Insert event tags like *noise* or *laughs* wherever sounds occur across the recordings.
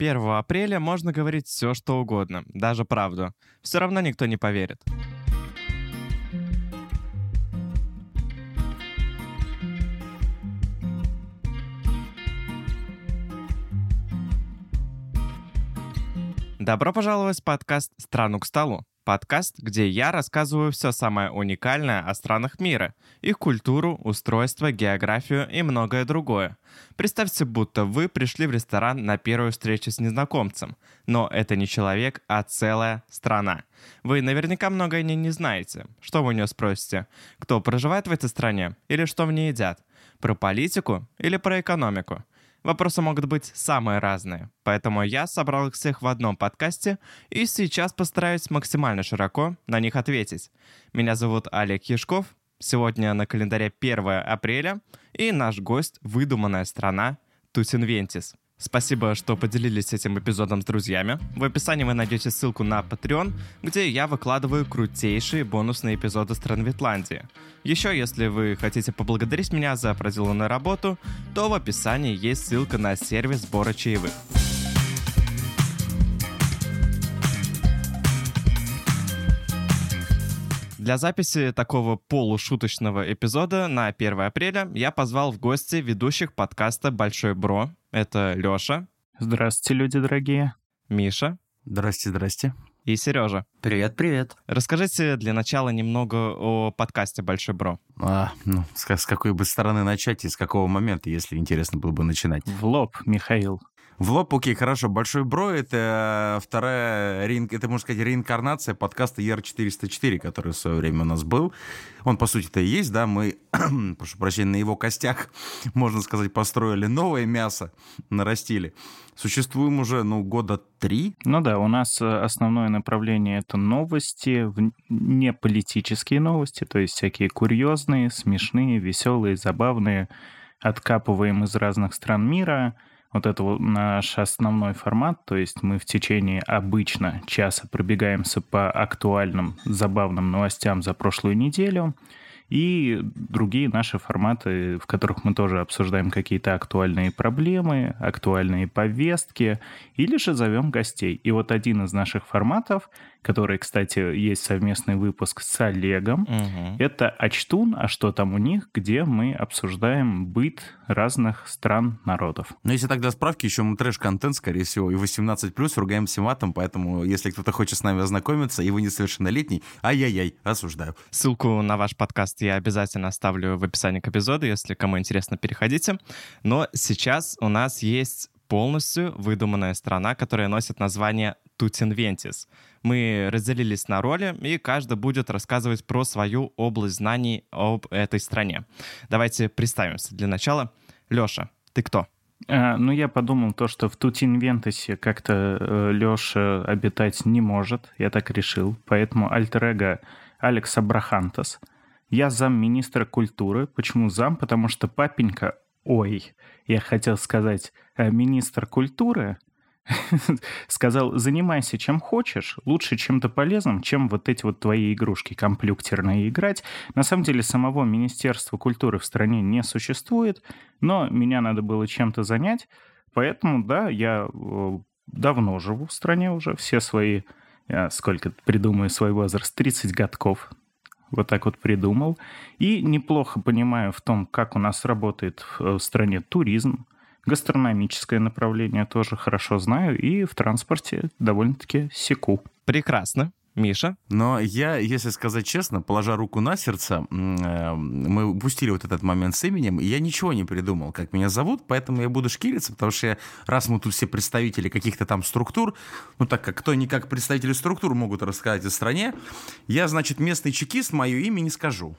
1 апреля можно говорить все, что угодно, даже правду. Все равно никто не поверит. Добро пожаловать в подкаст «Страну к столу». Подкаст, где я рассказываю все самое уникальное о странах мира, их культуру, устройство, географию и многое другое. Представьте, будто вы пришли в ресторан на первую встречу с незнакомцем, но это не человек, а целая страна. Вы наверняка многое не, не знаете. Что вы у нее спросите? Кто проживает в этой стране? Или что в ней едят? Про политику или про экономику? Вопросы могут быть самые разные, поэтому я собрал их всех в одном подкасте и сейчас постараюсь максимально широко на них ответить. Меня зовут Олег Яшков, сегодня на календаре 1 апреля, и наш гость — выдуманная страна Тусинвентис. Спасибо, что поделились этим эпизодом с друзьями. В описании вы найдете ссылку на Patreon, где я выкладываю крутейшие бонусные эпизоды стран Витландии. Еще, если вы хотите поблагодарить меня за проделанную работу, то в описании есть ссылка на сервис сбора чаевых. Для записи такого полушуточного эпизода на 1 апреля я позвал в гости ведущих подкаста «Большой Бро». Это Лёша. Здравствуйте, люди дорогие. Миша. Здрасте, здрасте. И Сережа. Привет, привет. Расскажите для начала немного о подкасте «Большой Бро». А, ну, с, с какой бы стороны начать и с какого момента, если интересно было бы начинать? В лоб, Михаил. В лоб, окей, хорошо. Большой Бро — это вторая, это, можно сказать, реинкарнация подкаста ER404, который в свое время у нас был. Он, по сути-то, и есть, да, мы, *clears throat* прошу прощения, на его костях, *laughs* можно сказать, построили новое мясо, нарастили. Существуем уже, ну, года три. Ну да, у нас э, основное направление — это новости, не политические новости, то есть всякие курьезные, смешные, веселые, забавные, откапываем из разных стран мира — вот это вот наш основной формат, то есть мы в течение обычно часа пробегаемся по актуальным, забавным новостям за прошлую неделю, и другие наши форматы, в которых мы тоже обсуждаем какие-то актуальные проблемы, актуальные повестки, или же зовем гостей. И вот один из наших форматов, который, кстати, есть совместный выпуск с Олегом, угу. это «Ачтун. А что там у них?», где мы обсуждаем быт разных стран, народов. Ну, если тогда справки, еще мы трэш-контент, скорее всего, и 18+, ругаемся матом, поэтому если кто-то хочет с нами ознакомиться, и вы несовершеннолетний, ай-яй-яй, осуждаю. Ссылку на ваш подкаст я обязательно оставлю в описании к эпизоду, если кому интересно, переходите. Но сейчас у нас есть полностью выдуманная страна, которая носит название Тутинвентис. Мы разделились на роли, и каждый будет рассказывать про свою область знаний об этой стране. Давайте представимся для начала. Леша, ты кто? А, ну, я подумал то, что в Тутинвентисе как-то э, Леша обитать не может. Я так решил. Поэтому альтер Алекс Абрахантас — я замминистра культуры. Почему зам? Потому что папенька, ой, я хотел сказать, э, министр культуры *laughs* сказал, занимайся чем хочешь, лучше чем-то полезным, чем вот эти вот твои игрушки компьютерные играть. На самом деле самого Министерства культуры в стране не существует, но меня надо было чем-то занять, поэтому, да, я э, давно живу в стране уже, все свои, сколько придумаю свой возраст, 30 годков, вот так вот придумал. И неплохо понимаю в том, как у нас работает в стране туризм, гастрономическое направление тоже хорошо знаю, и в транспорте довольно-таки секу. Прекрасно. Миша? Но я, если сказать честно, положа руку на сердце, э, мы упустили вот этот момент с именем, и я ничего не придумал, как меня зовут, поэтому я буду шкириться, потому что я, раз мы тут все представители каких-то там структур, ну так как кто не как представители структур могут рассказать о стране, я, значит, местный чекист, мое имя не скажу.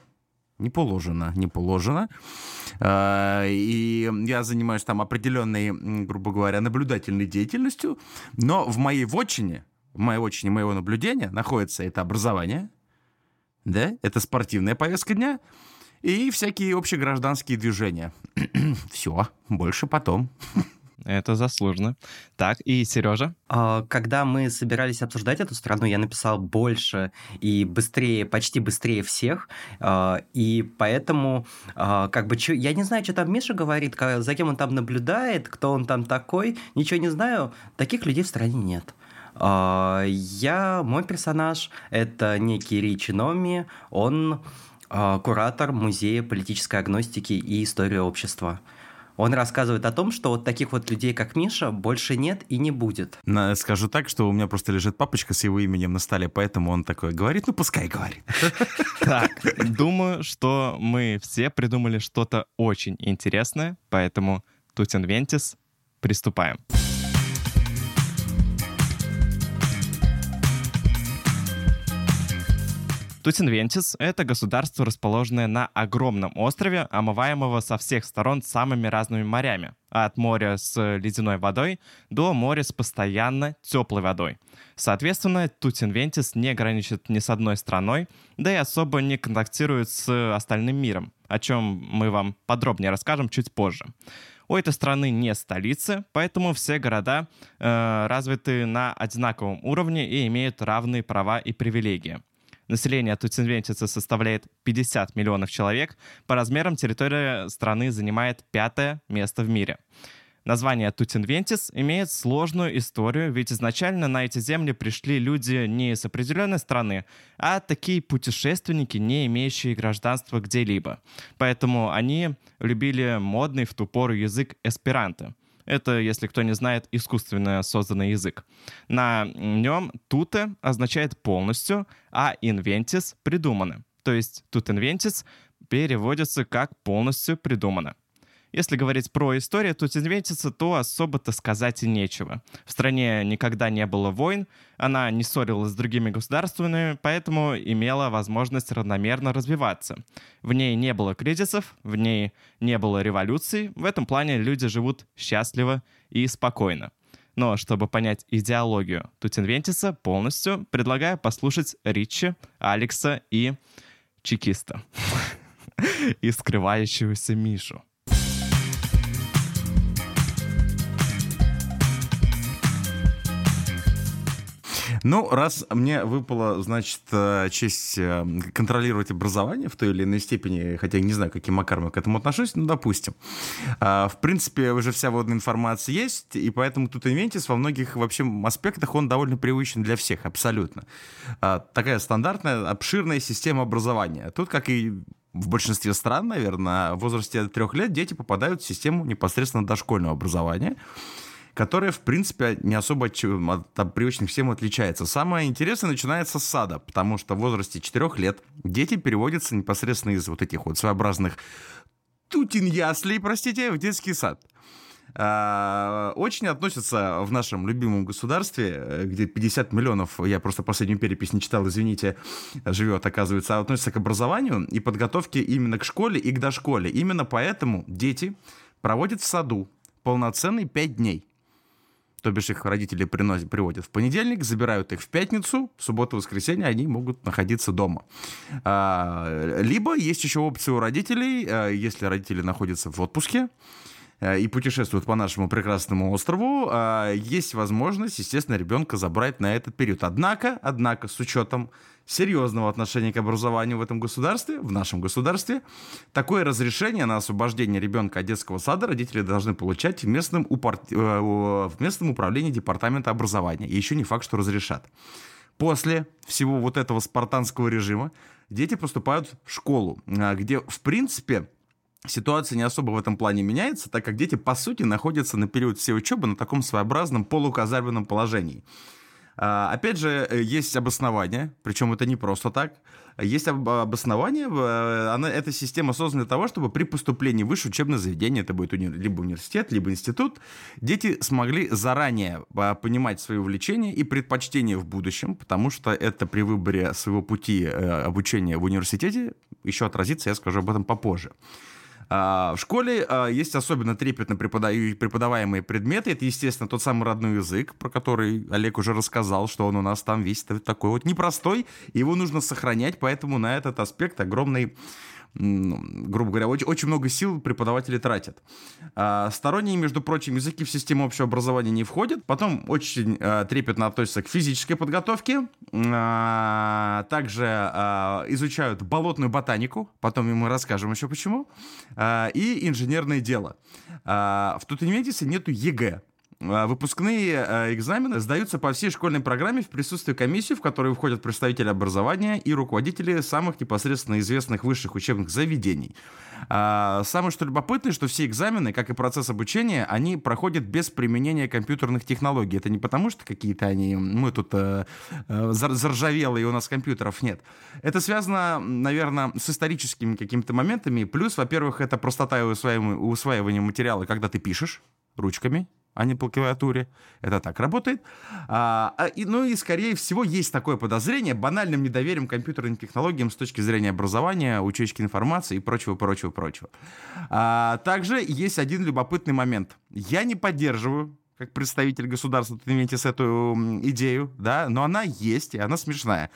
Не положено, не положено. Э, и я занимаюсь там определенной, грубо говоря, наблюдательной деятельностью, но в моей вотчине, в моей очень моего наблюдения находится это образование, да, это спортивная повестка дня и всякие общегражданские движения. *clears throat* Все, больше потом. *laughs* Это заслуженно. Так, и Сережа? А, когда мы собирались обсуждать эту страну, я написал больше и быстрее, почти быстрее всех. А, и поэтому, а, как бы, я не знаю, что там Миша говорит, за кем он там наблюдает, кто он там такой. Ничего не знаю. Таких людей в стране нет. Я, мой персонаж, это некий Ричи Номи. Он куратор музея политической агностики и истории общества. Он рассказывает о том, что вот таких вот людей, как Миша, больше нет и не будет. На, скажу так, что у меня просто лежит папочка с его именем на столе, поэтому он такой говорит, ну пускай говорит. *laughs* Так, думаю, что мы все придумали что-то очень интересное, поэтому Тутин Вентис, приступаем. Приступаем. Тутинвентис — это государство, расположенное на огромном острове, омываемого со всех сторон самыми разными морями. От моря с ледяной водой до моря с постоянно теплой водой. Соответственно, Тутинвентис не граничит ни с одной страной, да и особо не контактирует с остальным миром, о чем мы вам подробнее расскажем чуть позже. У этой страны не столицы, поэтому все города э, развиты на одинаковом уровне и имеют равные права и привилегии. Население Тутинвентицы составляет 50 миллионов человек. По размерам территория страны занимает пятое место в мире. Название Тутинвентис имеет сложную историю, ведь изначально на эти земли пришли люди не из определенной страны, а такие путешественники, не имеющие гражданства где-либо. Поэтому они любили модный в ту пору язык эсперанто. Это, если кто не знает, искусственно созданный язык. На нем туте означает полностью, а inventis — придумано. То есть тут inventis переводится как полностью придумано. Если говорить про историю Тутинвентица, то особо-то сказать и нечего. В стране никогда не было войн, она не ссорилась с другими государствами, поэтому имела возможность равномерно развиваться. В ней не было кризисов, в ней не было революций, в этом плане люди живут счастливо и спокойно. Но чтобы понять идеологию Тутинвентиса полностью, предлагаю послушать Ричи, Алекса и чекиста. *laughs* И скрывающегося Мишу. Ну, раз мне выпала, значит, э, честь э, контролировать образование в той или иной степени, хотя я не знаю, каким макаром я к этому отношусь, ну, допустим. А, в принципе, уже вся водная информация есть, и поэтому тут Инвентис во многих вообще аспектах он довольно привычен для всех, абсолютно. А, такая стандартная, обширная система образования. Тут, как и в большинстве стран, наверное, в возрасте трех лет дети попадают в систему непосредственно дошкольного образования которая, в принципе, не особо от, от привычных всем отличается. Самое интересное начинается с сада, потому что в возрасте 4 лет дети переводятся непосредственно из вот этих вот своеобразных тутин яслей, простите, в детский сад. А, очень относятся в нашем любимом государстве, где 50 миллионов, я просто последнюю перепись не читал, извините, живет, оказывается, относятся к образованию и подготовке именно к школе и к дошколе. Именно поэтому дети проводят в саду полноценный 5 дней то бишь их родители приносят, приводят в понедельник, забирают их в пятницу, в субботу, воскресенье они могут находиться дома. А, либо есть еще опция у родителей, а, если родители находятся в отпуске, а, и путешествуют по нашему прекрасному острову, есть возможность, естественно, ребенка забрать на этот период. Однако, однако, с учетом серьезного отношения к образованию в этом государстве, в нашем государстве, такое разрешение на освобождение ребенка от детского сада родители должны получать в местном, упор... Э, в местном управлении департамента образования. И еще не факт, что разрешат. После всего вот этого спартанского режима дети поступают в школу, а, где, в принципе, ситуация не особо в этом плане меняется, так как дети, по сути, находятся на период всей учебы на таком своеобразном полуказарменном положении. А, опять же, э, есть обоснование, причем это не просто так. Есть обоснование, э, она, эта система создана для того, чтобы при поступлении в высшее учебное заведение, это будет уни, либо университет, либо институт, дети смогли заранее а, понимать свои увлечения и предпочтения в будущем, потому что это при выборе своего пути э, обучения в университете еще отразится, я скажу об этом попозже. А, в школе а, есть особенно трепетно преподаваемые предметы. Это, естественно, тот самый родной язык, про который Олег уже рассказал, что он у нас там весь такой вот непростой, его нужно сохранять, поэтому на этот аспект огромный грубо говоря, очень, очень много сил преподаватели тратят. А, сторонние, между прочим, языки в систему общего образования не входят. Потом очень а, трепетно относятся к физической подготовке. А, также а, изучают болотную ботанику. Потом мы расскажем еще почему. А, и инженерное дело. А, в Тутинвентисе нету ЕГЭ. А, выпускные а, экзамены сдаются по всей школьной программе в присутствии комиссии, в которую входят представители образования и руководители самых непосредственно известных высших учебных заведений. А, самое что любопытное, что все экзамены, как и процесс обучения, они проходят без применения компьютерных технологий. Это не потому, что какие-то они, мы тут э, э заржавелые, у нас компьютеров нет. Это связано, наверное, с историческими какими-то моментами. Плюс, во-первых, это простота усваивания материала, когда ты пишешь ручками, а не по клавиатуре. Это так работает. А, а, и, ну и, скорее всего, есть такое подозрение банальным недоверием компьютерным технологиям с точки зрения образования, учетки информации и прочего, прочего, прочего. А, также есть один любопытный момент. Я не поддерживаю как представитель государства, имеете с эту идею, да, но она есть, и она смешная.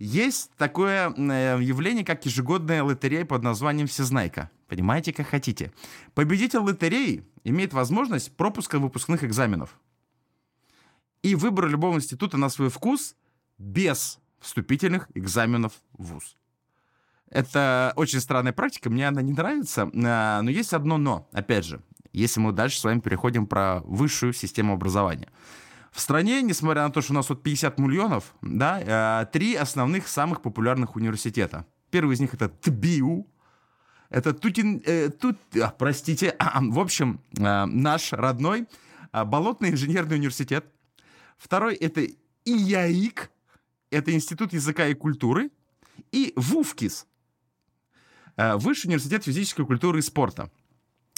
Есть такое э, явление, как ежегодная лотерея под названием «Всезнайка». Понимаете, как хотите. Победитель лотереи имеет возможность пропуска выпускных экзаменов. И выбор любого института на свой вкус без вступительных экзаменов в ВУЗ. Это очень странная практика, мне она не нравится, а, но есть одно но, опять же, если мы дальше с вами переходим про высшую систему образования. В стране, несмотря на то, что у нас вот 50 миллионов, да, а, три основных самых популярных университета. Первый из них это ТБИУ, это Тутин... Э, тут, а, простите, *clears throat* в общем, э, наш родной э, Болотный инженерный университет. Второй — это ИЯИК, это Институт языка и культуры. И ВУФКИС, э, Высший университет физической культуры и спорта.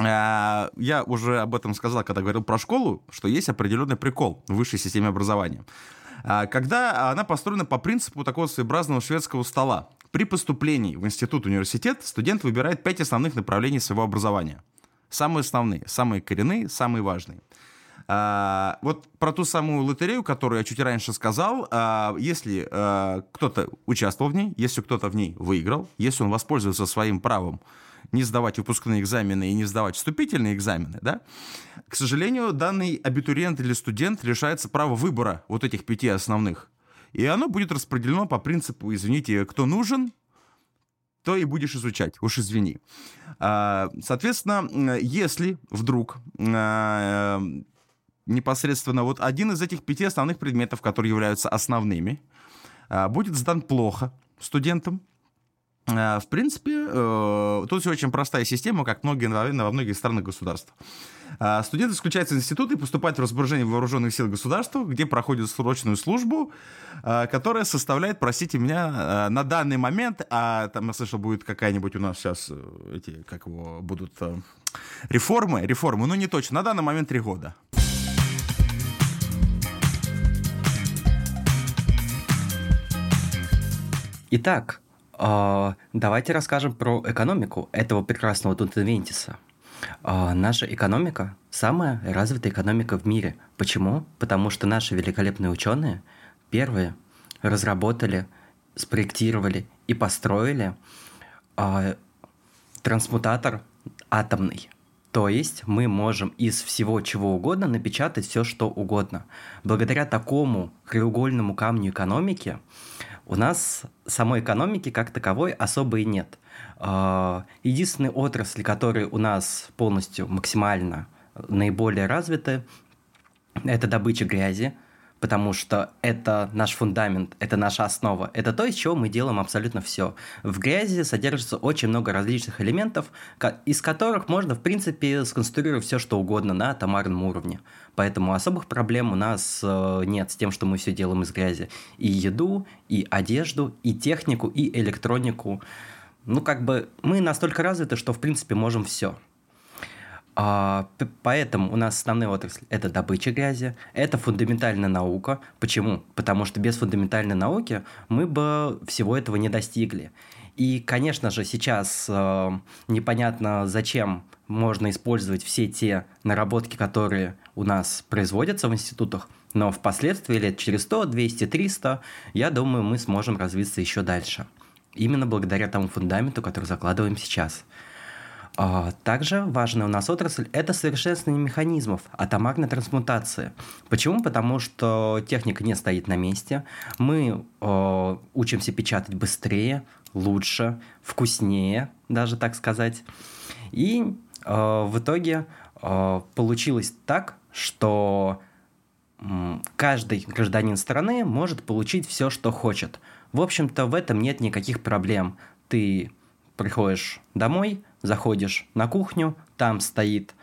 Э, я уже об этом сказал, когда говорил про школу, что есть определенный прикол в высшей системе образования. Э, когда она построена по принципу такого своеобразного шведского стола. При поступлении в институт-университет студент выбирает пять основных направлений своего образования. Самые основные, самые коренные, самые важные. А, вот про ту самую лотерею, которую я чуть раньше сказал, а, если а, кто-то участвовал в ней, если кто-то в ней выиграл, если он воспользуется своим правом не сдавать выпускные экзамены и не сдавать вступительные экзамены, да, к сожалению, данный абитуриент или студент лишается права выбора вот этих пяти основных. И оно будет распределено по принципу, извините, кто нужен, то и будешь изучать, уж извини. А, соответственно, если вдруг а, непосредственно вот один из этих пяти основных предметов, которые являются основными, а, будет сдан плохо студентам, в принципе, э, тут все очень простая система, как многие, наверное, во многих странах государств. А, студент исключается из института и поступает в распоряжение вооруженных сил государства, где проходит срочную службу, которая составляет, простите меня, на данный момент, а там я слышал, будет какая-нибудь у нас сейчас э, эти, как его, будут э, реформы, реформы, ну не точно, на данный момент три года. Итак, давайте расскажем про экономику этого прекрасного Тутенвентиса. А, наша экономика самая развитая экономика в мире. Почему? Потому что наши великолепные ученые первые разработали, спроектировали и построили а, трансмутатор атомный. То есть мы можем из всего чего угодно напечатать все, что угодно. Благодаря такому краеугольному камню экономики у нас самой экономики как таковой особо и нет. А, единственные отрасли, которые у нас полностью максимально наиболее развиты, это добыча грязи, потому что это наш фундамент, это наша основа, это то, из чего мы делаем абсолютно все. В грязи содержится очень много различных элементов, из которых можно, в принципе, сконструировать все, что угодно на атомарном уровне. Поэтому особых проблем у нас э, нет с тем, что мы все делаем из грязи. И еду, и одежду, и технику, и электронику – ну, как бы мы настолько развиты, что, в принципе, можем все. А, поэтому у нас основная отрасль – это добыча грязи, это фундаментальная наука. Почему? Потому что без фундаментальной науки мы бы всего этого не достигли. И, конечно же, сейчас э, непонятно, зачем можно использовать все те наработки, которые у нас производятся в институтах, но впоследствии лет через 100, 200, 300, я думаю, мы сможем развиться еще дальше. Именно благодаря тому фундаменту, который закладываем сейчас. А, также важная у нас отрасль – это совершенствование механизмов атомарной трансмутации. Почему? Потому что техника не стоит на месте. Мы э, учимся печатать быстрее, лучше, вкуснее, даже так сказать. И э, в итоге э, получилось так, что каждый гражданин страны может получить все, что хочет. В общем-то, в этом нет никаких проблем. Ты приходишь домой, заходишь на кухню, там стоит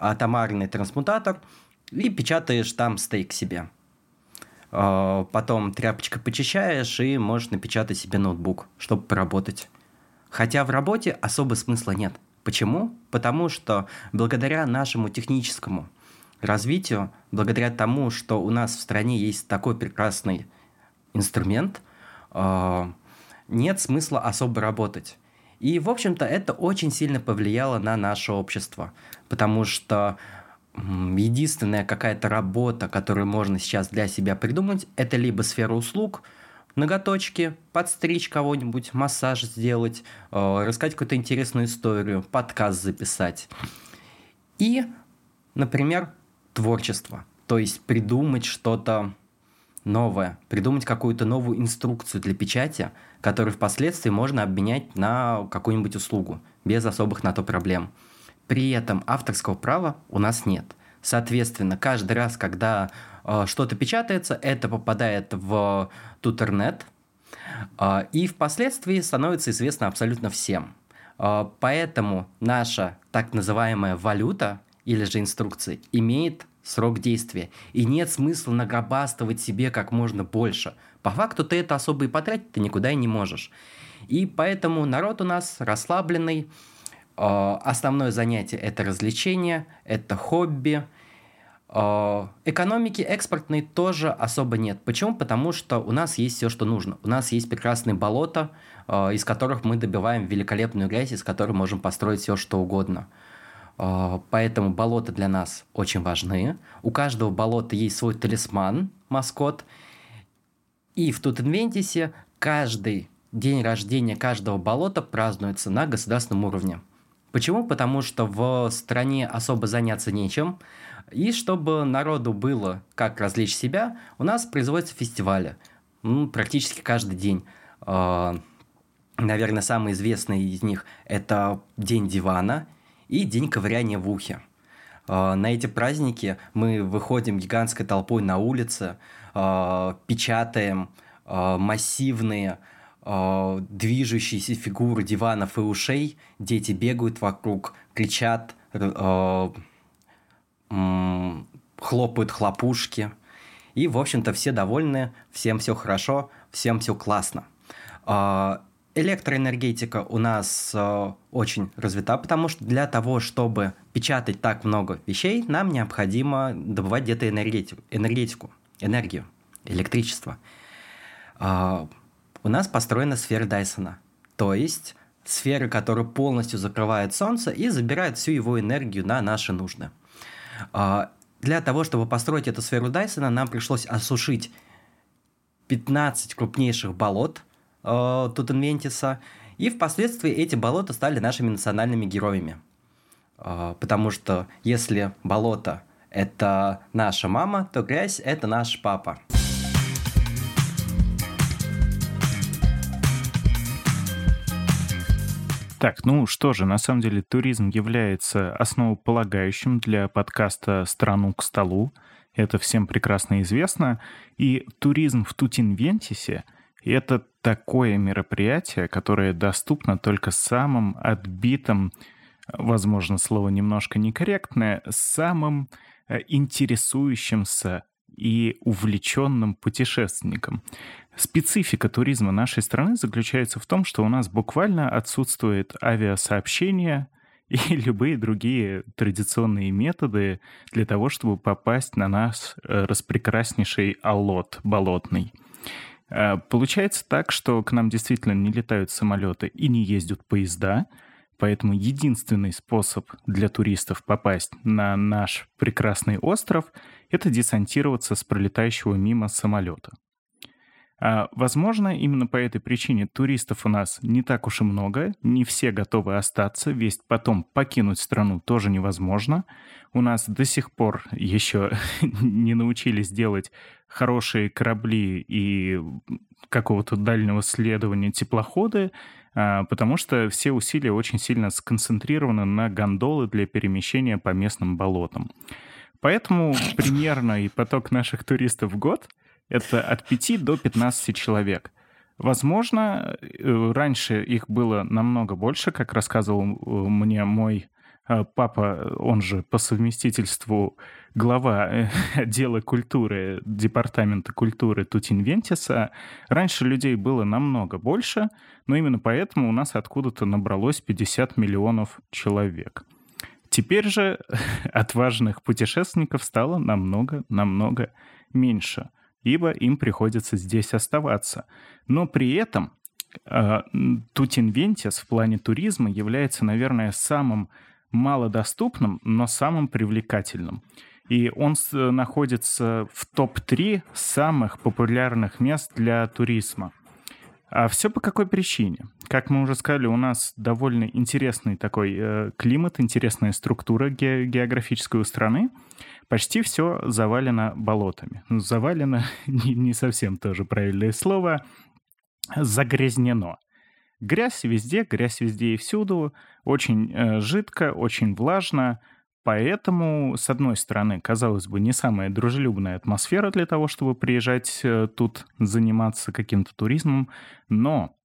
атомарный трансмутатор, и печатаешь там стейк себе. А, потом тряпочкой почищаешь и можешь напечатать себе ноутбук, чтобы поработать. Хотя в работе особо смысла нет. Почему? Потому что благодаря нашему техническому развитию, благодаря тому, что у нас в стране есть такой прекрасный инструмент, а, нет смысла особо работать. И, в общем-то, это очень сильно повлияло на наше общество, потому что единственная какая-то работа, которую можно сейчас для себя придумать, это либо сфера услуг, ноготочки, подстричь кого-нибудь, массаж сделать, э, рассказать какую-то интересную историю, подкаст записать. И, например, творчество. То есть придумать что-то новое, придумать какую-то новую инструкцию для печати, которую впоследствии можно обменять на какую-нибудь услугу, без особых на то проблем. При этом авторского права у нас нет. Соответственно, каждый раз, когда э, что-то печатается, это попадает в тутернет, э, и впоследствии становится известно абсолютно всем. Э, поэтому наша так называемая валюта или же инструкции имеет срок действия. И нет смысла нагробастывать себе как можно больше. По факту ты это особо и потратить ты никуда и не можешь. И поэтому народ у нас расслабленный. А, основное занятие это развлечение, это хобби. А, экономики экспортной тоже особо нет. Почему? Потому что у нас есть все, что нужно. У нас есть прекрасные болота, а, из которых мы добиваем великолепную грязь, из которой можем построить все, что угодно. А, поэтому болота для нас очень важны. У каждого болота есть свой талисман, маскот. И в Тутенвентисе каждый день рождения каждого болота празднуется на государственном уровне. Почему? Потому что в стране особо заняться нечем. И чтобы народу было как развлечь себя, у нас производятся фестивали. Ну, практически каждый день. А, наверное, самый известный из них – это День дивана – и День ковыряния в ухе. А, на эти праздники мы выходим гигантской толпой на улице, а, печатаем а, массивные движущиеся фигуры диванов и ушей, дети бегают вокруг, кричат, хлопают хлопушки. И, в общем-то, все довольны, всем все хорошо, всем все классно. Электроэнергетика у нас э, очень развита, потому что для того, чтобы печатать так много вещей, нам необходимо добывать где-то энергетику, энергетику энергию, электричество. Э, у нас построена сфера Дайсона, то есть сфера, которая полностью закрывает Солнце и забирает всю его энергию на наши нужды. Э, для того, чтобы построить эту сферу Дайсона, нам пришлось осушить 15 крупнейших болот – э, Тутенвентиса. И впоследствии эти болота стали нашими национальными героями. Э, потому что если болото – это наша мама, то грязь – это наш папа. Так, ну что же, на самом деле туризм является основополагающим для подкаста «Страну к столу». Это всем прекрасно известно. И туризм в Тутинвентисе – и это такое мероприятие, которое доступно только самым отбитым, возможно, слово немножко некорректное, самым э, интересующимся и увлеченным путешественникам. Специфика туризма нашей страны заключается в том, что у нас буквально отсутствует авиасообщение и *laughs* любые другие традиционные методы для того, чтобы попасть на наш э, распрекраснейший аллот болотный. Э, получается так, что к нам действительно не летают самолеты и не ездят поезда, поэтому единственный способ для туристов попасть на наш прекрасный остров — это десантироваться с пролетающего мимо самолета. А, возможно, именно по этой причине туристов у нас не так уж и много, не все готовы остаться, весь потом покинуть страну тоже невозможно. У нас до сих пор еще *laughs* не научились делать хорошие корабли и какого-то дальнего следования теплоходы, а, потому что все усилия очень сильно сконцентрированы на гондолы для перемещения по местным болотам. Поэтому примерно и поток наших туристов в год — это от 5 до 15 человек. Возможно, э, раньше их было намного больше, как рассказывал э, мне мой э, папа, он же по совместительству глава *laughs* отдела культуры, департамента культуры Тутинвентиса. Раньше людей было намного больше, но именно поэтому у нас откуда-то набралось 50 миллионов человек. Теперь же *laughs* отважных путешественников стало намного-намного меньше, ибо им приходится здесь оставаться. Но при этом э, Тутинвентис в плане туризма является, наверное, самым малодоступным, но самым привлекательным. И он находится в топ-3 самых популярных мест для туризма. А все по какой причине? Как мы уже сказали, у нас довольно интересный такой э, климат, интересная структура ге- географической у страны. Почти все завалено болотами. Ну, завалено *laughs* не, не совсем тоже правильное слово. Загрязнено. Грязь везде, грязь везде и всюду. Очень э, жидко, очень влажно. Поэтому, с одной стороны, казалось бы, не самая дружелюбная атмосфера для того, чтобы приезжать э, тут заниматься каким-то туризмом, но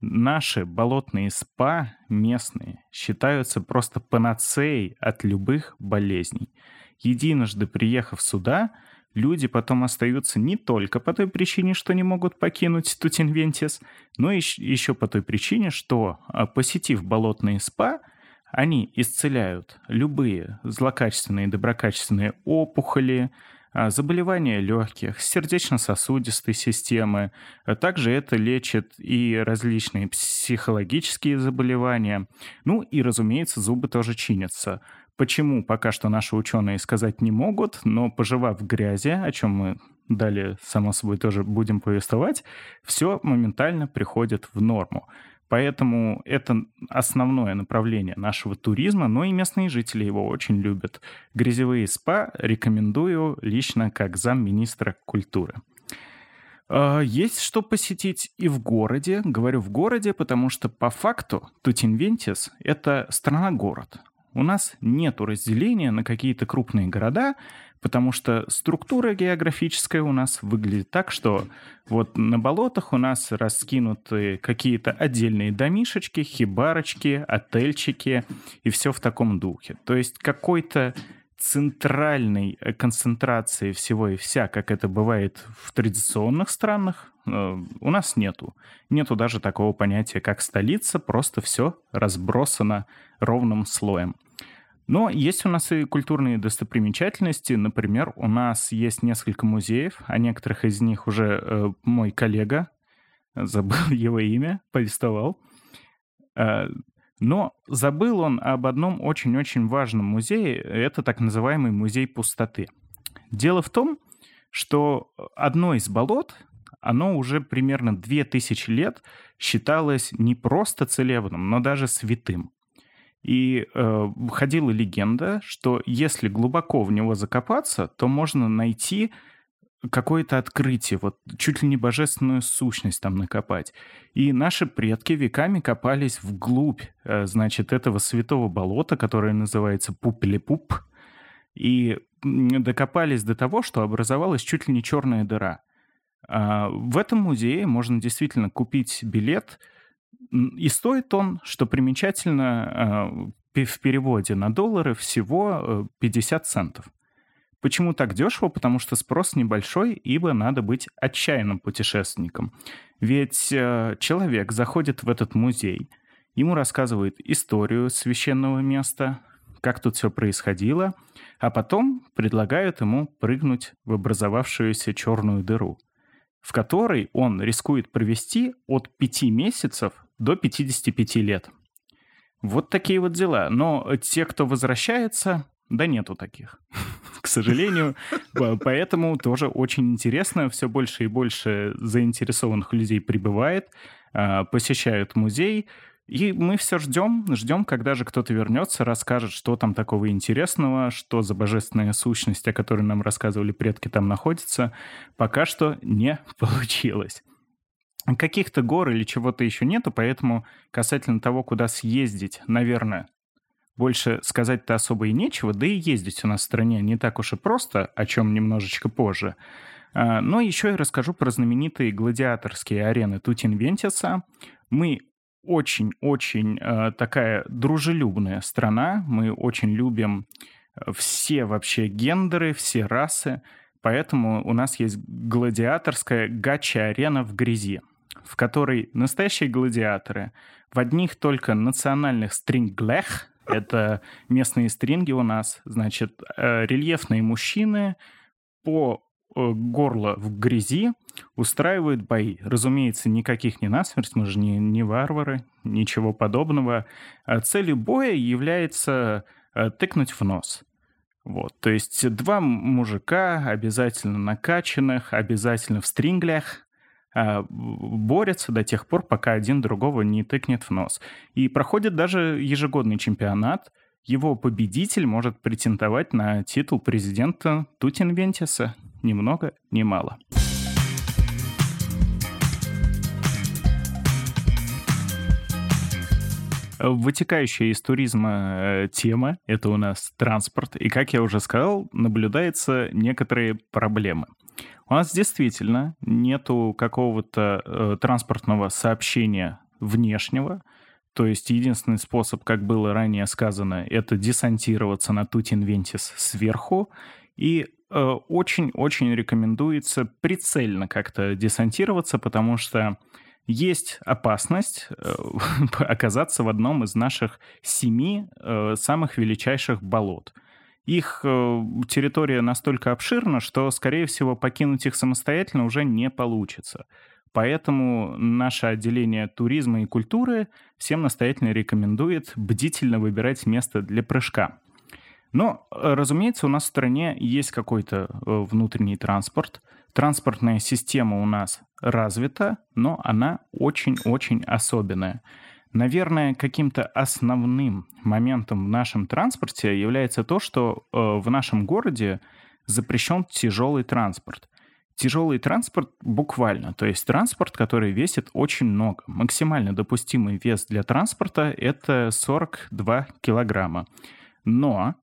наши болотные спа местные считаются просто панацеей от любых болезней. Единожды приехав сюда, люди потом остаются не только по той причине, что не могут покинуть Тутинвентис, но и еще по той причине, что, а, посетив болотные спа, они исцеляют любые злокачественные и доброкачественные опухоли, а, заболевания легких, сердечно-сосудистой системы. А также это лечит и различные психологические заболевания. Ну и, разумеется, зубы тоже чинятся. Почему, пока что наши ученые сказать не могут, но пожевав в грязи, о чем мы далее, само собой, тоже будем повествовать, все моментально приходит в норму. Поэтому это основное направление нашего туризма, но и местные жители его очень любят. Грязевые спа рекомендую лично как замминистра культуры. А, есть что посетить и в городе. Говорю в городе, потому что по факту Тутинвентис — это страна-город. У нас нет разделения на какие-то крупные города, потому что структура географическая у нас выглядит так, что вот на болотах у нас раскинуты какие-то отдельные домишечки, хибарочки, отельчики и все в таком духе. То есть какой-то центральной э, концентрации всего и вся, как это бывает в традиционных странах, э, у нас нету. Нету даже такого понятия, как столица, просто все разбросано ровным слоем. Но есть у нас и культурные достопримечательности. Например, у нас есть несколько музеев, о некоторых из них уже э, мой коллега, забыл *laughs* его имя, повествовал. Э, но забыл он об одном очень-очень важном музее. Это так называемый музей пустоты. Дело в том, что одно из болот, оно уже примерно 2000 лет считалось не просто целебным, но даже святым. И э, ходила легенда, что если глубоко в него закопаться, то можно найти какое-то открытие, вот чуть ли не божественную сущность там накопать. И наши предки веками копались вглубь, э, значит, этого святого болота, которое называется Пупелепуп, и докопались до того, что образовалась чуть ли не черная дыра. А в этом музее можно действительно купить билет – и стоит он, что примечательно, э, в переводе на доллары всего 50 э, центов. Почему так дешево? Потому что спрос небольшой, ибо надо быть отчаянным путешественником. Ведь э, человек заходит в этот музей, ему рассказывают историю священного места, как тут все происходило, а потом предлагают ему прыгнуть в образовавшуюся черную дыру, в которой он рискует провести от 5 месяцев до 55 лет. Вот такие вот дела. Но те, кто возвращается, Да нету таких, *laughs* к сожалению. Поэтому тоже очень интересно. Все больше и больше заинтересованных людей прибывает, а, посещают музей. И мы все ждем, ждем, когда же кто-то вернется, расскажет, что там такого интересного, что за божественная сущность, о которой нам рассказывали предки, там находится. Пока что не *laughs* получилось. Каких-то гор или чего-то еще нету, поэтому касательно того, куда съездить, наверное, больше сказать-то особо и нечего, да и ездить у нас в стране не так уж и просто, о чем немножечко позже. А, но еще я расскажу про знаменитые гладиаторские арены Тутинвентиса. Мы очень-очень э, такая дружелюбная страна. Мы очень любим э, все вообще гендеры, все расы. Поэтому у нас есть гладиаторская гача-арена в грязи, в которой настоящие гладиаторы в одних только национальных стринглех, это местные стринги у нас, значит, э, рельефные мужчины по Э, горло в грязи, устраивают бои. Разумеется, никаких не насмерть, мы же не, не варвары, ничего подобного. А целью боя является э, тыкнуть в нос. Вот, то есть два мужика, обязательно накачанных, обязательно в стринглях, а, борются до тех пор, пока один другого не тыкнет в нос. И проходит даже ежегодный чемпионат. Его победитель может претендовать на титул президента Тутинвентиса ни много ни мало. Вытекающая из туризма э, тема — это у нас транспорт. И, как я уже сказал, наблюдаются некоторые проблемы. У нас действительно нету какого-то э, транспортного сообщения внешнего, то есть единственный способ, как было ранее сказано, это десантироваться на Тутинвентис сверху и Э, очень-очень рекомендуется прицельно как-то десантироваться, потому что есть опасность э, *laughs* оказаться в одном из наших семи э, самых величайших болот. Их территория настолько обширна, что, скорее всего, покинуть их самостоятельно уже не получится. Поэтому наше отделение туризма и культуры всем настоятельно рекомендует бдительно выбирать место для прыжка. Но, э, разумеется, у нас в стране есть какой-то э, внутренний транспорт. Транспортная система у нас развита, но она очень-очень особенная. Наверное, каким-то основным моментом в нашем транспорте является то, что э, в нашем городе запрещен тяжелый транспорт. Тяжелый транспорт буквально, то есть транспорт, который весит очень много. Максимально допустимый вес для транспорта — это 42 килограмма. Но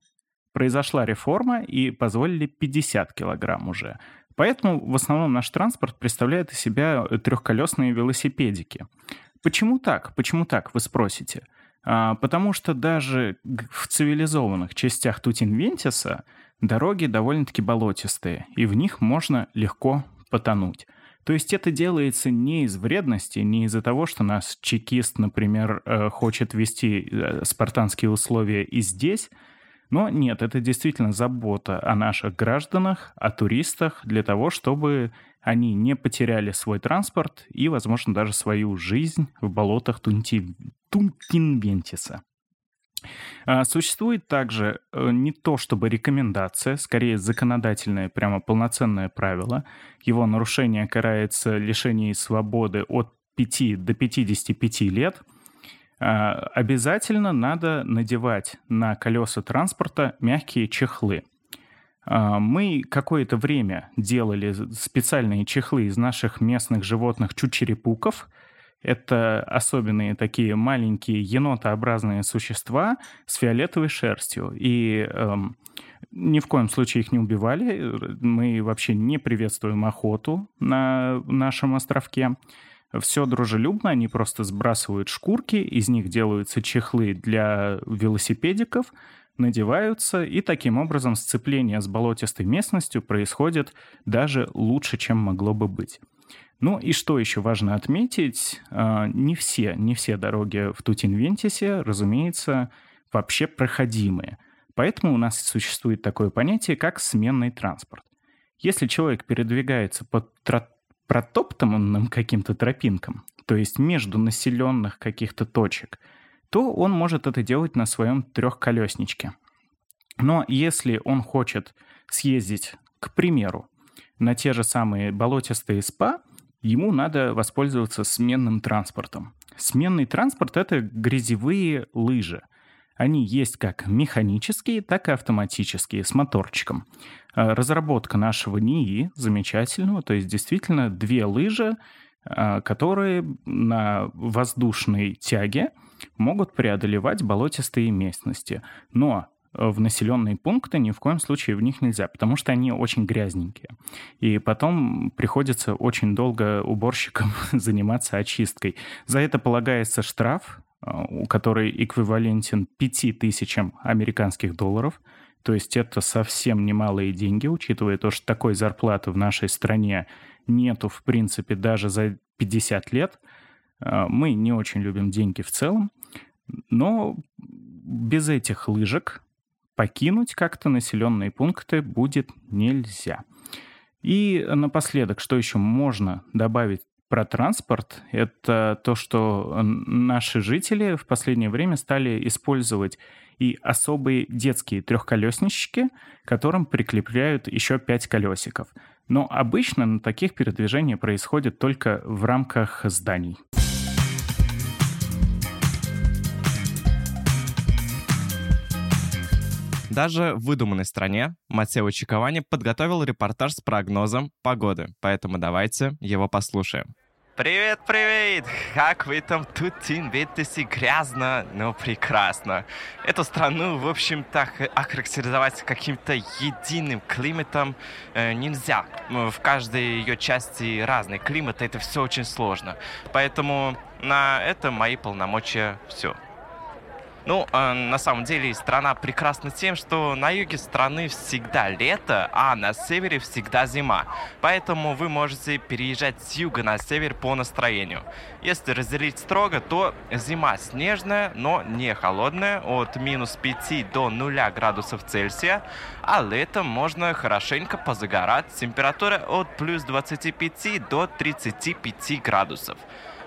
произошла реформа и позволили 50 килограмм уже. Поэтому в основном наш транспорт представляет из себя трехколесные велосипедики. Почему так? Почему так, вы спросите? А, потому что даже в цивилизованных частях Тутинвентиса дороги довольно-таки болотистые, и в них можно легко потонуть. То есть это делается не из вредности, не из-за того, что нас чекист, например, э, хочет вести э, спартанские условия и здесь, но нет, это действительно забота о наших гражданах, о туристах, для того, чтобы они не потеряли свой транспорт и, возможно, даже свою жизнь в болотах Тунти... Тунтинвентиса. А, существует также э, не то чтобы рекомендация, скорее законодательное, прямо полноценное правило. Его нарушение карается лишением свободы от 5 до 55 лет – а, обязательно надо надевать на колеса транспорта мягкие чехлы. А, мы какое-то время делали специальные чехлы из наших местных животных чучерепуков. Это особенные такие маленькие енотообразные существа с фиолетовой шерстью. И эм, ни в коем случае их не убивали. Мы вообще не приветствуем охоту на нашем островке все дружелюбно, они просто сбрасывают шкурки, из них делаются чехлы для велосипедиков, надеваются, и таким образом сцепление с болотистой местностью происходит даже лучше, чем могло бы быть. Ну и что еще важно отметить, а, не все, не все дороги в Тутинвентисе, разумеется, вообще проходимые. Поэтому у нас существует такое понятие, как сменный транспорт. Если человек передвигается по протоптанным каким-то тропинкам, то есть между населенных каких-то точек, то он может это делать на своем трехколесничке. Но если он хочет съездить, к примеру, на те же самые болотистые спа, ему надо воспользоваться сменным транспортом. Сменный транспорт — это грязевые лыжи. Они есть как механические, так и автоматические, с моторчиком. А, разработка нашего НИИ замечательного, то есть действительно две лыжи, а, которые на воздушной тяге могут преодолевать болотистые местности. Но в населенные пункты ни в коем случае в них нельзя, потому что они очень грязненькие. И потом приходится очень долго уборщикам *laughs* заниматься очисткой. За это полагается штраф, а, который эквивалентен 5000 американских долларов. То есть это совсем немалые деньги, учитывая то, что такой зарплаты в нашей стране нету, в принципе, даже за 50 лет. А, мы не очень любим деньги в целом, но без этих лыжек покинуть как-то населенные пункты будет нельзя. И напоследок, что еще можно добавить про транспорт, это то, что наши жители в последнее время стали использовать и особые детские трехколеснички, которым прикрепляют еще пять колесиков. Но обычно на таких передвижения происходит только в рамках зданий. Даже в выдуманной стране Матео Чиковани подготовил репортаж с прогнозом погоды, поэтому давайте его послушаем. Привет, привет! Как вы там тут инвентиси грязно, но прекрасно. Эту страну, в общем-то, охарактеризовать каким-то единым климатом э, нельзя. В каждой ее части разный климат, это все очень сложно. Поэтому на этом мои полномочия все. Ну, э, на самом деле, страна прекрасна тем, что на юге страны всегда лето, а на севере всегда зима. Поэтому вы можете переезжать с юга на север по настроению. Если разделить строго, то зима снежная, но не холодная, от минус 5 до 0 градусов Цельсия, а летом можно хорошенько позагорать, температура от плюс 25 до 35 градусов.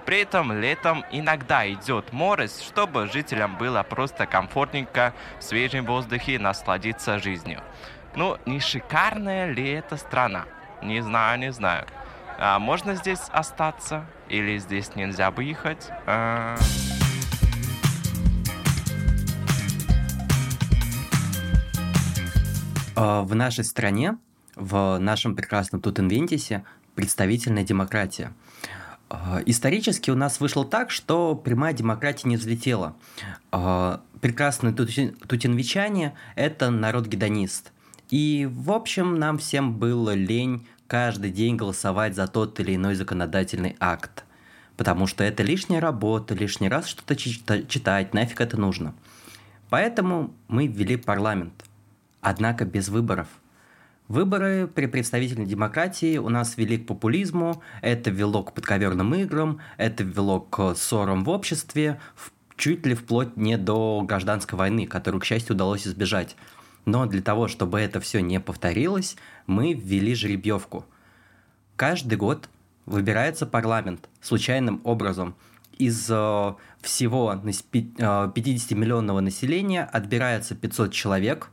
При этом летом иногда идет мороз, чтобы жителям было просто комфортненько в свежем воздухе насладиться жизнью. Ну, не шикарная ли эта страна? Не знаю, не знаю. А можно здесь остаться? Или здесь нельзя выехать? А... а в нашей стране, в нашем прекрасном Тутенвентисе, представительная демократия – исторически у нас вышло так, что прямая демократия не взлетела. А, прекрасные тутинвичане – это народ-гедонист. И, в общем, нам всем было лень каждый день голосовать за тот или иной законодательный акт. Потому что это лишняя работа, лишний раз что-то читать, нафиг это нужно. Поэтому мы ввели парламент. Однако без выборов – Выборы при представительной демократии у нас вели к популизму, это вело к подковерным играм, это вело к ссорам в обществе, чуть ли вплоть не до гражданской войны, которую, к счастью, удалось избежать. Но для того, чтобы это все не повторилось, мы ввели жеребьевку. Каждый год выбирается парламент случайным образом. Из э, всего 50-миллионного э, населения отбирается 500 человек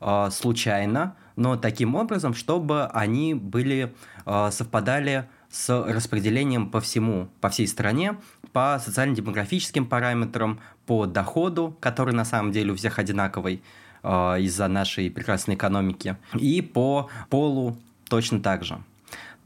э, случайно, но таким образом, чтобы они были, а, совпадали с распределением по всему, по всей стране, по социально-демографическим параметрам, по доходу, который на самом деле у всех одинаковый а, из-за нашей прекрасной экономики, и по полу точно так же.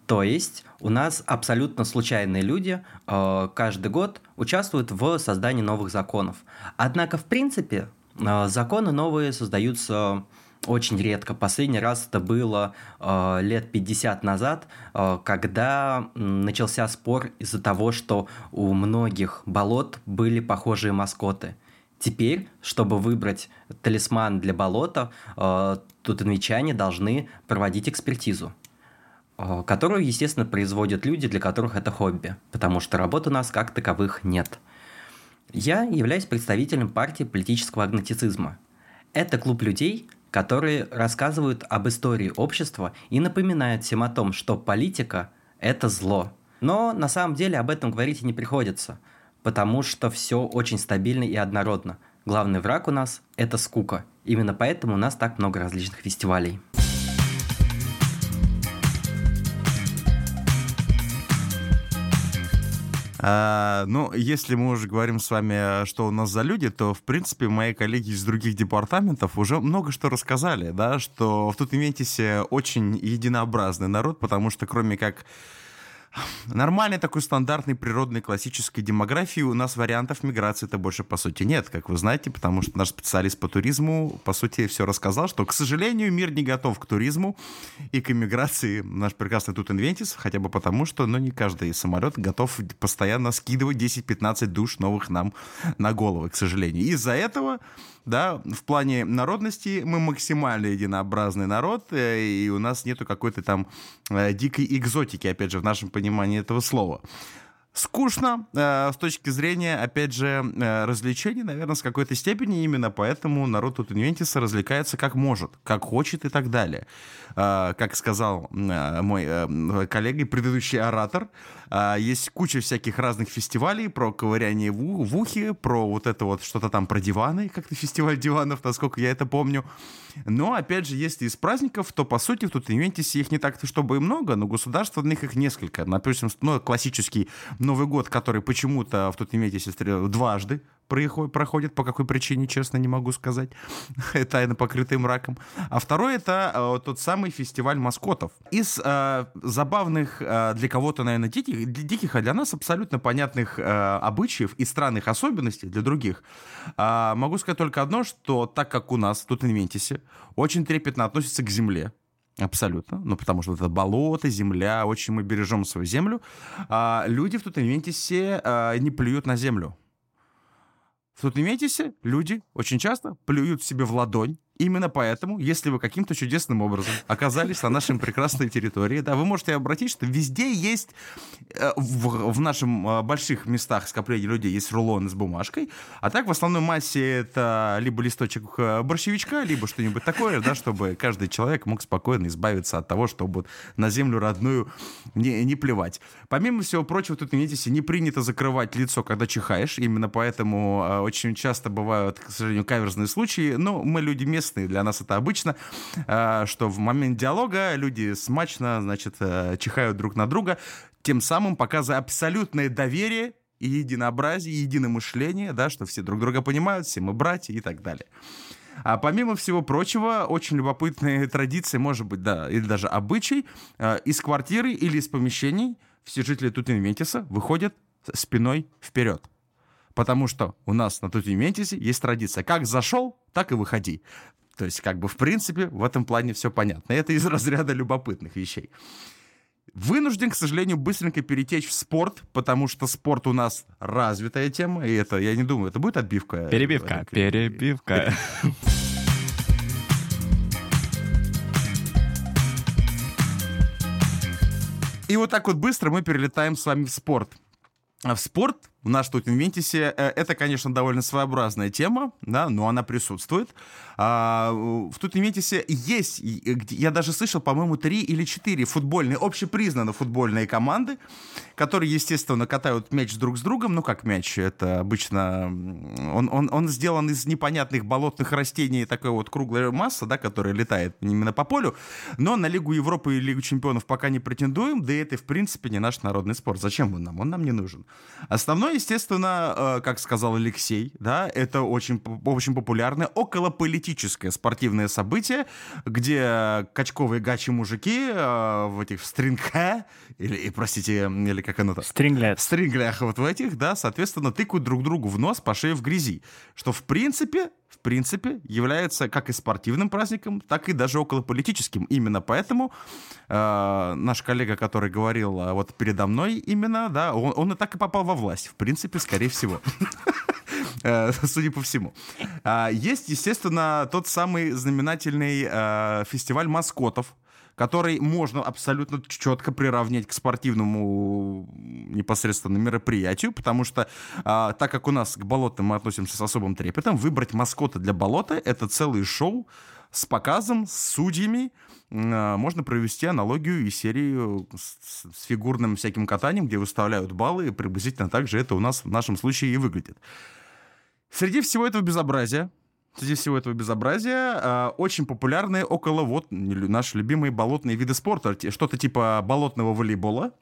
То есть у нас абсолютно случайные люди э, каждый год участвуют в создании новых законов. Однако, в принципе, э, законы новые создаются очень редко. Последний раз это было э, лет 50 назад, э, когда начался спор из-за того, что у многих болот были похожие маскоты. Теперь, чтобы выбрать талисман для болота, э, тутанвичане должны проводить экспертизу, э, которую, естественно, производят люди, для которых это хобби, потому что работ у нас как таковых нет. Я являюсь представителем партии политического агнотицизма. Это клуб людей, которые рассказывают об истории общества и напоминают всем о том, что политика – это зло. Но на самом деле об этом говорить и не приходится, потому что все очень стабильно и однородно. Главный враг у нас – это скука Именно поэтому у нас так много различных фестивалей. А, ну, если мы уже говорим с вами, что у нас за люди, то, в принципе, мои коллеги из других департаментов уже много что рассказали, да, что в Тутментисе очень единообразный народ, потому что кроме как Нормальной такой стандартной природной классической демографии у нас вариантов миграции-то больше по сути нет, как вы знаете, потому что наш специалист по туризму по сути все рассказал, что, к сожалению, мир не готов к туризму и к иммиграции наш прекрасный тут инвентис, хотя бы потому, что ну, не каждый самолет готов постоянно скидывать 10-15 душ новых нам на головы, к сожалению. Из-за этого да, в плане народности мы максимально единообразный народ, э, и у нас нету какой-то там э, дикой экзотики, опять же, в нашем понимании этого слова. Скучно э, с точки зрения, опять же, э, развлечений, наверное, с какой-то степени. Именно поэтому народ тут Инвентиса развлекается как может, как хочет и так далее. Э, как сказал э, мой э, коллега и предыдущий оратор, э, есть куча всяких разных фестивалей про ковыряние в, в ухе, про вот это вот что-то там про диваны, как-то фестиваль диванов, насколько я это помню. Но, опять же, если из праздников, то, по сути, тут Инвентисе их не так-то чтобы и много, но государственных их несколько. Например, ну, классический Новый год, который почему-то в тут имеете дважды проходит, по какой причине, честно, не могу сказать. *laughs* Тайно покрытый мраком. А второй это э, тот самый фестиваль маскотов. Из э, забавных э, для кого-то, наверное, диких, диких, а для нас абсолютно понятных э, обычаев и странных особенностей для других, э, могу сказать только одно, что так как у нас тут в Инвентисе очень трепетно относится к земле, Абсолютно. Ну, потому что это болото, земля, очень мы бережем свою землю. А люди в Тутинвентисе а, не плюют на землю. В Тутинвентисе люди очень часто плюют себе в ладонь Именно поэтому, если вы каким-то чудесным образом оказались на нашей прекрасной территории, да, вы можете обратить, что везде есть, э, в, в нашем э, больших местах скопления людей есть рулоны с бумажкой, а так в основной массе это либо листочек э, борщевичка, либо что-нибудь такое, да, чтобы каждый человек мог спокойно избавиться от того, чтобы на землю родную не, не плевать. Помимо всего прочего, тут, видите, не принято закрывать лицо, когда чихаешь, именно поэтому очень часто бывают, к сожалению, каверзные случаи, но мы люди местные, местные, для нас это обычно, а, что в момент диалога люди смачно, значит, э, чихают друг на друга, тем самым показывая абсолютное доверие и единообразие, и единомышление, да, что все друг друга понимают, все мы братья и так далее. А помимо всего прочего, очень любопытные традиции, может быть, да, или даже обычай, э, из квартиры или из помещений все жители Тутинвентиса выходят спиной вперед. Потому что у нас на Тутинвентисе есть традиция. Как зашел, так и выходи. То есть, как бы, в принципе, в этом плане все понятно. Это из *laughs* разряда любопытных вещей. Вынужден, к сожалению, быстренько перетечь в спорт, потому что спорт у нас развитая тема, и это, я не думаю, это будет отбивка. Перебивка, перебивка. И вот так вот быстро мы перелетаем с вами в спорт. А в спорт в наш тут Инвентисе э, это, конечно, довольно своеобразная тема, да, но она присутствует. А, в тут Инвентисе есть, я даже слышал, по-моему, три или четыре футбольные, общепризнанные футбольные команды, которые, естественно, катают мяч друг с другом. Ну, как мяч, это обычно... Он, он, он сделан из непонятных болотных растений, такой вот круглая масса, да, которая летает именно по полю. Но на Лигу Европы и Лигу Чемпионов пока не претендуем, да и это, в принципе, не наш народный спорт. Зачем он нам? Он нам не нужен. Основной естественно, э, как сказал Алексей, да, это очень, очень популярное околополитическое спортивное событие, где качковые гачи мужики э, в этих стрингха, или, простите, или как оно там? Стринглях. Стринглях вот в этих, да, соответственно, тыкают друг другу в нос по шее в грязи. Что, в принципе, принципе, является как и спортивным праздником, так и даже околополитическим. Именно поэтому э, наш коллега, который говорил э, вот передо мной именно, да, он, он и так и попал во власть. В принципе, скорее всего. *laughs* Э, судя по всему. А, есть, естественно, тот самый знаменательный э, фестиваль маскотов, который можно абсолютно четко приравнять к спортивному непосредственно мероприятию, потому что а, так как у нас к болотам мы относимся с особым трепетом, выбрать маскота для болота — это целый шоу с показом, с судьями, а, можно провести аналогию и серию с, с фигурным всяким катанием, где выставляют баллы, и приблизительно так же это у нас в нашем случае и выглядит. Среди всего этого безобразия среди всего этого безобразия э, очень популярные около вот наши любимые болотные виды спорта. Что-то типа болотного волейбола.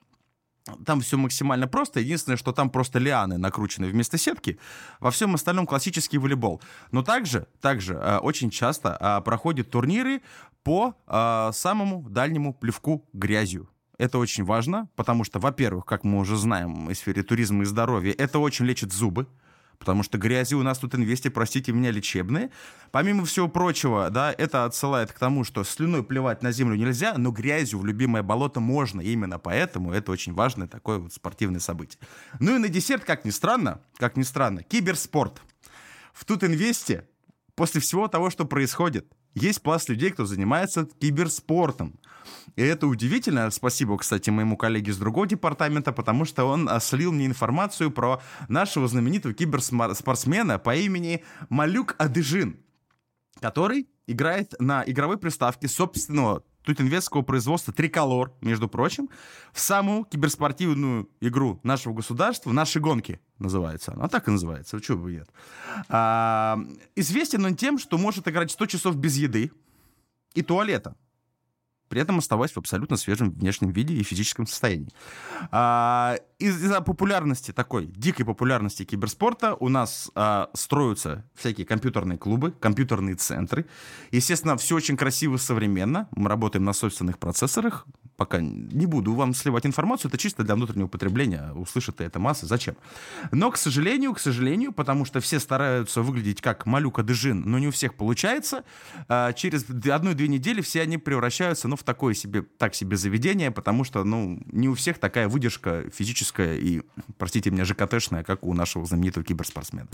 Там все максимально просто. Единственное, что там просто лианы накручены вместо сетки. Во всем остальном классический волейбол. Но также, также э, очень часто э, проходят турниры по самому дальнему плевку грязью. Это очень важно, потому что, во-первых, как мы уже знаем в сфере туризма и здоровья, это очень лечит зубы потому что грязи у нас тут инвести, простите меня, лечебные. Помимо всего прочего, да, это отсылает к тому, что слюной плевать на землю нельзя, но грязью в любимое болото можно. Именно поэтому это очень важное такое вот спортивное событие. Ну и на десерт, как ни странно, как ни странно, киберспорт. В тут инвесте после всего того, что происходит, есть пласт людей, кто занимается киберспортом. И это удивительно. Спасибо, кстати, моему коллеге с другого департамента, потому что он а, слил мне информацию про нашего знаменитого киберспортсмена по имени Малюк Адыжин, который играет на игровой приставке собственного тутинвестского производства «Триколор», между прочим, в самую киберспортивную игру нашего государства «Наши гонки» называется она. так и называется, чего бы нет. А, известен он тем, что может играть 100 часов без еды и туалета при этом оставаясь в абсолютно свежем внешнем виде и физическом состоянии. А, из-за популярности такой, дикой популярности киберспорта у нас а, строятся всякие компьютерные клубы, компьютерные центры. Естественно, все очень красиво, современно. Мы работаем на собственных процессорах. Пока не буду вам сливать информацию, это чисто для внутреннего потребления. Услышат это массы, зачем? Но, к сожалению, к сожалению, потому что все стараются выглядеть как малюка Дежин, но не у всех получается, а, через одну-две недели все они превращаются, ну, в такое себе, так себе заведение, потому что, ну, не у всех такая выдержка физическая и, простите меня, ЖКТшная, как у нашего знаменитого киберспортсмена.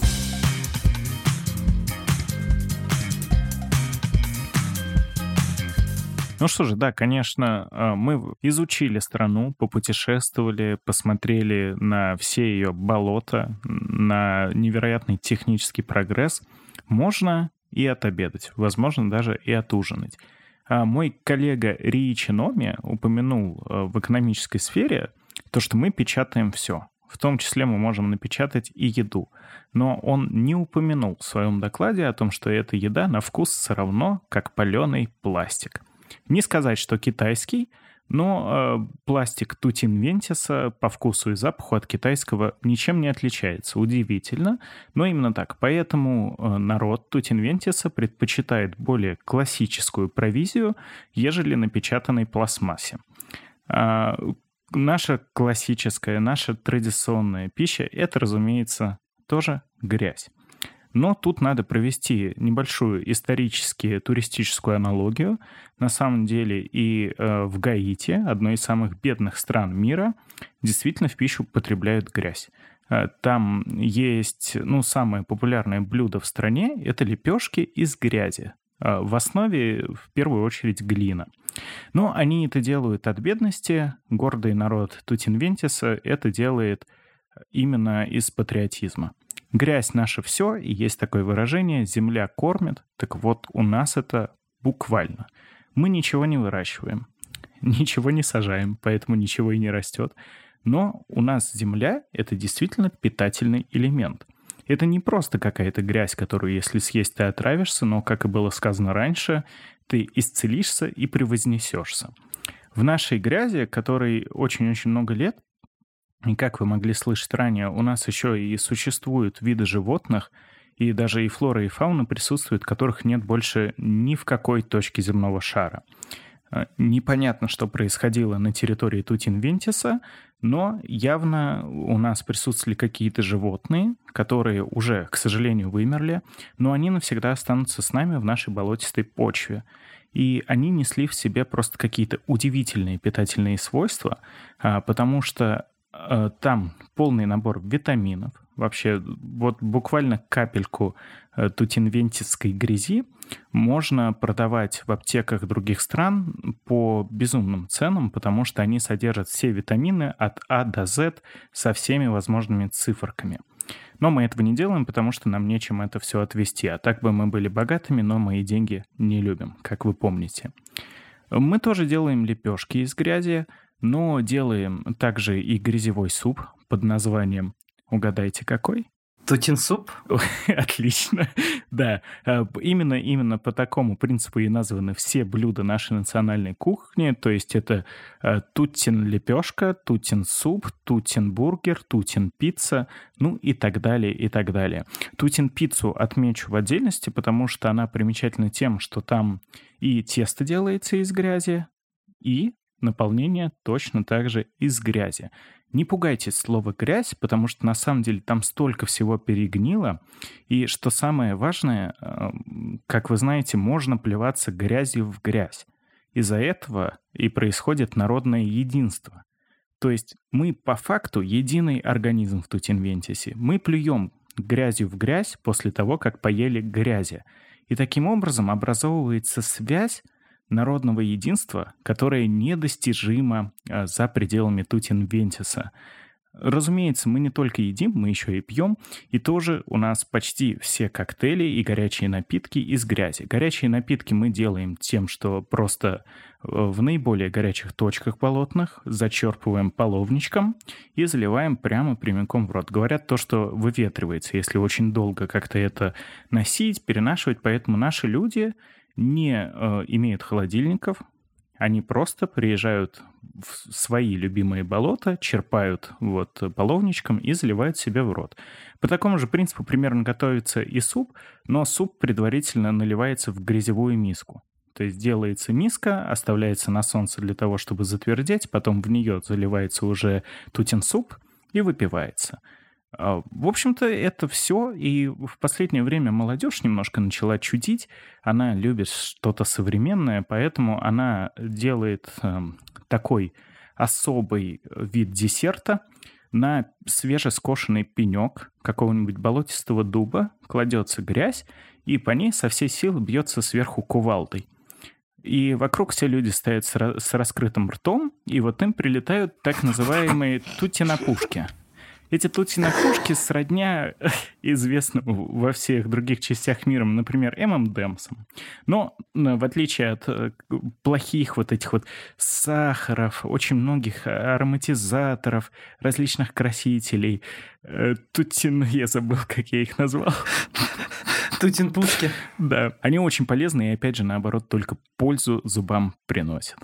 Ну что же, да, конечно, а, мы изучили страну, попутешествовали, посмотрели на все ее болота, на невероятный технический прогресс. Можно и отобедать, возможно, даже и отужинать. А мой коллега Рии Чиноми упомянул а, в экономической сфере то, что мы печатаем все. В том числе мы можем напечатать и еду. Но он не упомянул в своем докладе о том, что эта еда на вкус все равно как паленый пластик. Не сказать, что китайский, но э, пластик Тутин Вентиса по вкусу и запаху от китайского ничем не отличается. Удивительно, но именно так. Поэтому э, народ Тутин Вентиса предпочитает более классическую провизию, ежели напечатанной пластмассе. А, наша классическая, наша традиционная пища — это, разумеется, тоже грязь. Но тут надо провести небольшую исторически туристическую аналогию. На самом деле и э, в Гаити, одной из самых бедных стран мира, действительно в пищу потребляют грязь. Э, там есть, ну, самое популярное блюдо в стране — это лепешки из грязи. Э, в основе, в первую очередь, глина. Но они это делают от бедности. Гордый народ Тутинвентиса это делает именно из патриотизма. Грязь наше все, и есть такое выражение «земля кормит». Так вот, у нас это буквально. Мы ничего не выращиваем, *laughs* ничего не сажаем, поэтому ничего и не растет. Но у нас земля — это действительно питательный элемент — это не просто какая-то грязь, которую, если съесть, ты отравишься, но, как и было сказано раньше, ты исцелишься и превознесешься. В нашей грязи, которой очень-очень много лет, и как вы могли слышать ранее, у нас еще и существуют виды животных, и даже и флора, и фауна присутствуют, которых нет больше ни в какой точке земного шара. Э, непонятно, что происходило на территории Тутин-Вентиса, но явно у нас присутствовали какие-то животные, которые уже, к сожалению, вымерли, но они навсегда останутся с нами в нашей болотистой почве. И они несли в себе просто какие-то удивительные питательные свойства, а, потому что там полный набор витаминов, вообще вот буквально капельку э, тутинвентисской грязи можно продавать в аптеках других стран по безумным ценам, потому что они содержат все витамины от А до З со всеми возможными циферками. Но мы этого не делаем, потому что нам нечем это все отвести. А так бы мы были богатыми, но мои деньги не любим, как вы помните. Мы тоже делаем лепешки из грязи, но делаем также и грязевой суп под названием Угадайте, какой? Тутинсуп? *laughs* Отлично. Да, э, именно, именно по такому принципу и названы все блюда нашей национальной кухни. То есть это э, тутин лепешка, тутин суп, тутин бургер, тутин пицца, ну и так далее, и так далее. Тутин пиццу отмечу в отдельности, потому что она примечательна тем, что там и тесто делается из грязи, и наполнение точно так же из грязи. Не пугайтесь слова «грязь», потому что на самом деле там столько всего перегнило. И что самое важное, э, как вы знаете, можно плеваться грязью в грязь. Из-за этого и происходит народное единство. То есть мы по факту единый организм в Тутинвентисе. Мы плюем грязью в грязь после того, как поели грязи. И таким образом образовывается связь народного единства, которое недостижимо а, за пределами Тутин-Вентиса. Разумеется, мы не только едим, мы еще и пьем, и тоже у нас почти все коктейли и горячие напитки из грязи. Горячие напитки мы делаем тем, что просто э, в наиболее горячих точках болотных зачерпываем половничком и заливаем прямо прямиком в рот. Говорят то, что выветривается, если очень долго как-то это носить, перенашивать, поэтому наши люди не э, имеют холодильников, они просто приезжают в свои любимые болота, черпают вот половничком и заливают себе в рот. По такому же принципу примерно готовится и суп, но суп предварительно наливается в грязевую миску. То есть делается миска, оставляется на солнце для того, чтобы затвердеть, потом в нее заливается уже тутин суп и выпивается. А, в общем-то, это все. И в последнее время молодежь немножко начала чудить. Она любит что-то современное, поэтому она делает э, такой особый вид десерта на свежескошенный пенек какого-нибудь болотистого дуба, кладется грязь, и по ней со всей силы бьется сверху кувалдой. И вокруг все люди стоят с раскрытым ртом, и вот им прилетают так называемые тутинопушки — эти тутинокушки сродня *laughs* известному во всех других частях мира, например, ММДМСам. Но в отличие от э, плохих вот этих вот сахаров, очень многих ароматизаторов, различных красителей, э, тутин, *laughs* я забыл, как я их назвал. *laughs* Тутин-пушки. Да, они очень полезны и, опять же, наоборот, только пользу зубам приносят.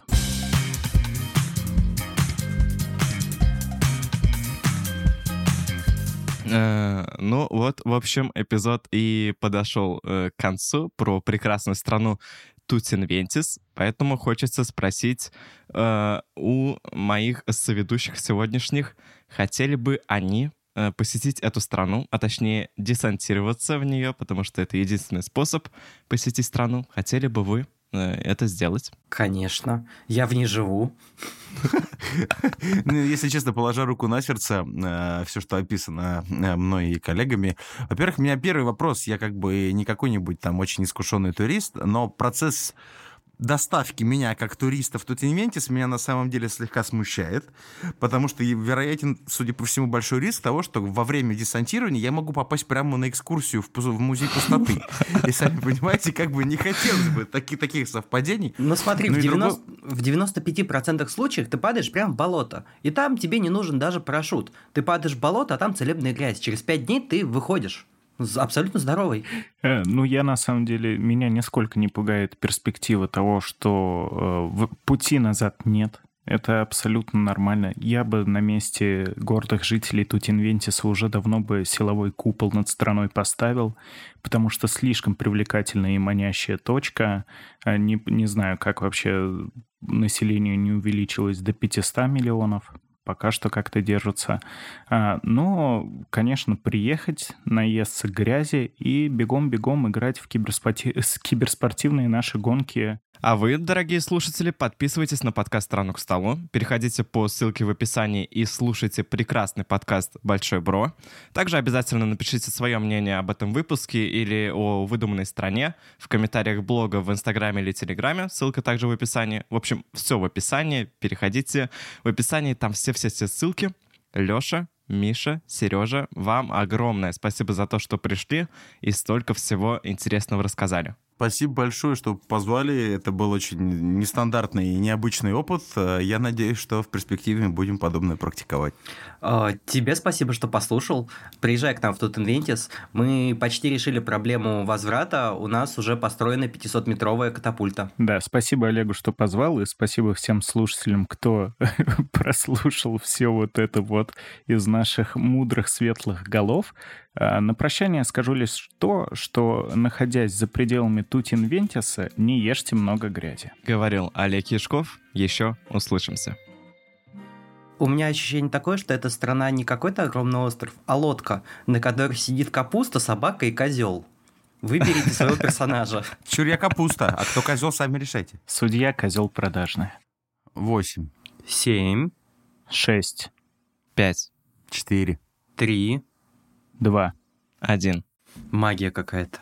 Ну вот, в общем, эпизод и подошел э, к концу про прекрасную страну Тутинвентис, поэтому хочется спросить э, у моих соведущих сегодняшних, хотели бы они э, посетить эту страну, а точнее десантироваться в нее, потому что это единственный способ посетить страну. Хотели бы вы Э, это сделать. Конечно. Я в ней живу. Ну, если честно, положа руку на сердце, э, все, что описано э, мной и коллегами. Во-первых, у меня первый вопрос. Я как бы не какой-нибудь там очень искушенный турист, но процесс доставки меня как туриста в Тутинвентис меня на самом деле слегка смущает, потому что вероятен, судя по всему, большой риск того, что во время десантирования я могу попасть прямо на экскурсию в, в музей пустоты. И сами понимаете, как бы не хотелось бы таки, таких совпадений. Ну смотри, ну, в, 90, другой... в 95% случаев ты падаешь прямо в болото, и там тебе не нужен даже парашют. Ты падаешь в болото, а там целебная грязь. Через 5 дней ты выходишь. Абсолютно здоровый. Э, ну, я на самом деле, меня нисколько не пугает перспектива того, что э, пути назад нет. Это абсолютно нормально. Я бы на месте гордых жителей Тутинвентиса уже давно бы силовой купол над страной поставил, потому что слишком привлекательная и манящая точка. Э, не, не знаю, как вообще население не увеличилось до 500 миллионов пока что как-то держатся. А, но, конечно, приехать, наесться грязи и бегом-бегом играть в киберспорти... киберспортивные наши гонки а вы, дорогие слушатели, подписывайтесь на подкаст «Страну к столу», переходите по ссылке в описании и слушайте прекрасный подкаст «Большой Бро». Также обязательно напишите свое мнение об этом выпуске или о выдуманной стране в комментариях блога в Инстаграме или Телеграме, ссылка также в описании. В общем, все в описании, переходите в описании, там все-все-все ссылки. Леша, Миша, Сережа, вам огромное спасибо за то, что пришли и столько всего интересного рассказали. Спасибо большое, что позвали. Это был очень нестандартный и необычный опыт. Я надеюсь, что в перспективе мы будем подобное практиковать. А, тебе спасибо, что послушал. Приезжай к нам в Тут Инвентис. Мы почти решили проблему возврата. У нас уже построена 500-метровая катапульта. Да, спасибо Олегу, что позвал, и спасибо всем слушателям, кто *laughs* прослушал все вот это вот из наших мудрых светлых голов. А, на прощание скажу лишь то, что, находясь за пределами Тутин Вентиса, не ешьте много грязи. Говорил Олег Яшков. Еще услышимся. У меня ощущение такое, что эта страна не какой-то огромный остров, а лодка, на которой сидит капуста, собака и козел. Выберите своего *laughs* персонажа. Чур я капуста, а кто козел, сами решайте. Судья козел продажный. Восемь. Семь, Шесть. Пять. Четыре. три, Два. Один. магия какая-то.